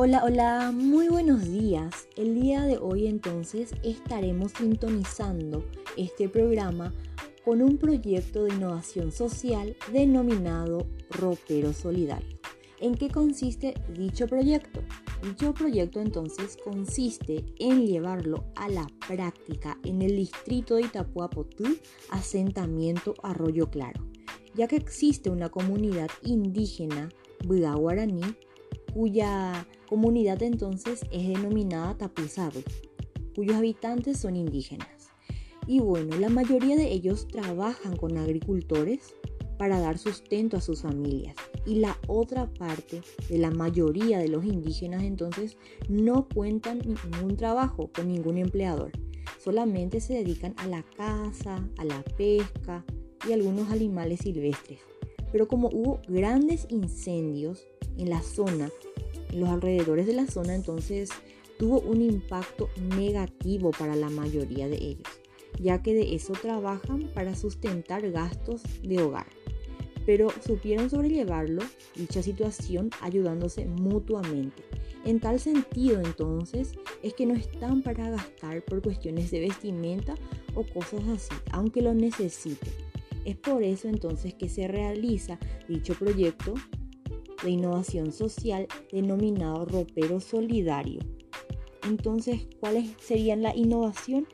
Hola, hola, muy buenos días. El día de hoy entonces estaremos sintonizando este programa con un proyecto de innovación social denominado Ropero Solidario. ¿En qué consiste dicho proyecto? Dicho proyecto entonces consiste en llevarlo a la práctica en el distrito de Itapuapotú, asentamiento Arroyo Claro, ya que existe una comunidad indígena, Buda cuya comunidad entonces es denominada Tapuzabe, cuyos habitantes son indígenas. Y bueno, la mayoría de ellos trabajan con agricultores para dar sustento a sus familias. Y la otra parte de la mayoría de los indígenas entonces no cuentan ningún trabajo con ningún empleador. Solamente se dedican a la caza, a la pesca y algunos animales silvestres. Pero como hubo grandes incendios en la zona, los alrededores de la zona, entonces tuvo un impacto negativo para la mayoría de ellos ya que de eso trabajan para sustentar gastos de hogar. Pero supieron sobrellevarlo, dicha situación, ayudándose mutuamente. En tal sentido, entonces, es que no están para gastar por cuestiones de vestimenta o cosas así, aunque lo necesiten. Es por eso entonces que se realiza dicho proyecto de innovación social denominado Ropero Solidario. Entonces, ¿cuáles serían la innovación?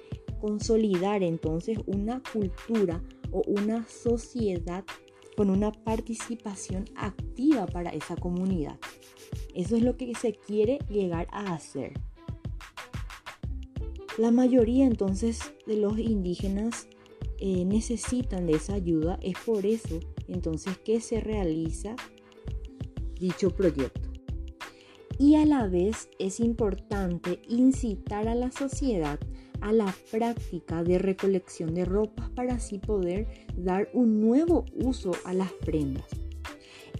consolidar entonces una cultura o una sociedad con una participación activa para esa comunidad. Eso es lo que se quiere llegar a hacer. La mayoría entonces de los indígenas eh, necesitan de esa ayuda, es por eso entonces que se realiza dicho proyecto. Y a la vez es importante incitar a la sociedad a la práctica de recolección de ropas para así poder dar un nuevo uso a las prendas.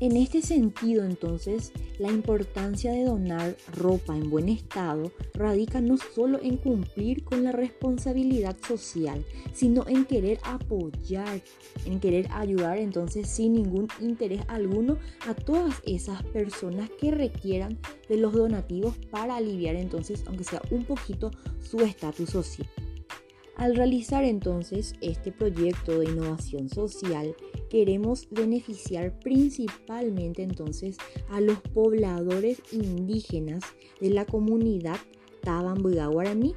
En este sentido, entonces, la importancia de donar ropa en buen estado radica no solo en cumplir con la responsabilidad social, sino en querer apoyar, en querer ayudar entonces sin ningún interés alguno a todas esas personas que requieran de los donativos para aliviar entonces, aunque sea un poquito, su estatus social. Al realizar entonces este proyecto de innovación social, queremos beneficiar principalmente entonces a los pobladores indígenas de la comunidad Tabambuda Guaraní.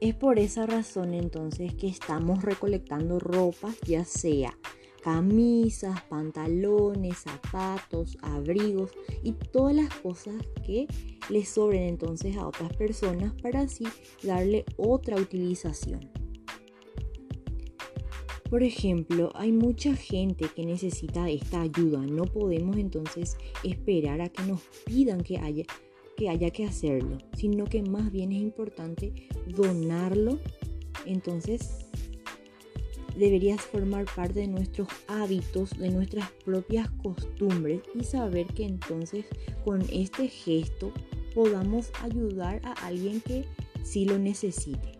Es por esa razón entonces que estamos recolectando ropas, ya sea camisas, pantalones, zapatos, abrigos y todas las cosas que le sobren entonces a otras personas para así darle otra utilización. Por ejemplo, hay mucha gente que necesita esta ayuda. No podemos entonces esperar a que nos pidan que haya que, haya que hacerlo, sino que más bien es importante donarlo. Entonces, deberías formar parte de nuestros hábitos, de nuestras propias costumbres y saber que entonces con este gesto podamos ayudar a alguien que sí lo necesite.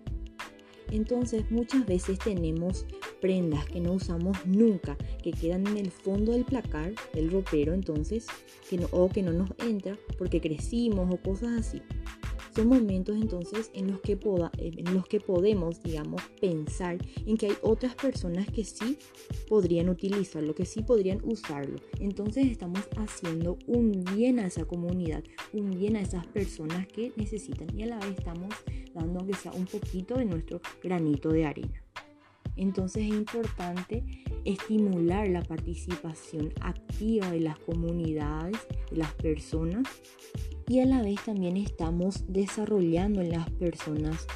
Entonces muchas veces tenemos prendas que no usamos nunca, que quedan en el fondo del placar, del ropero, entonces, que no, o que no nos entra porque crecimos o cosas así son momentos entonces en los que, en los que podemos, digamos, pensar en que hay otras personas que sí podrían utilizarlo, que sí podrían usarlo. Entonces estamos haciendo un bien a esa comunidad, un bien a esas personas que necesitan y a la vez estamos dando aunque sea un poquito de nuestro granito de arena. Entonces es importante estimular la participación activa de las comunidades, de las personas y a la vez también estamos desarrollando en las personas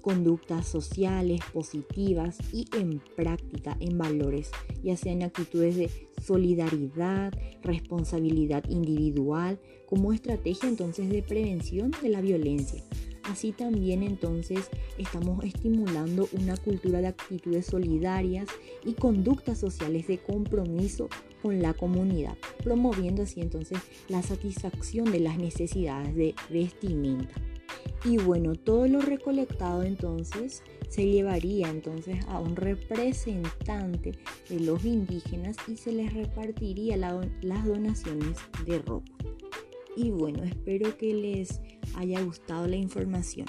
conductas sociales positivas y en práctica en valores, ya sean actitudes de solidaridad, responsabilidad individual, como estrategia entonces de prevención de la violencia. Así también entonces estamos estimulando una cultura de actitudes solidarias y conductas sociales de compromiso con la comunidad, promoviendo así entonces la satisfacción de las necesidades de vestimenta. Y bueno, todo lo recolectado entonces se llevaría entonces a un representante de los indígenas y se les repartiría las donaciones de ropa. Y bueno, espero que les haya gustado la información.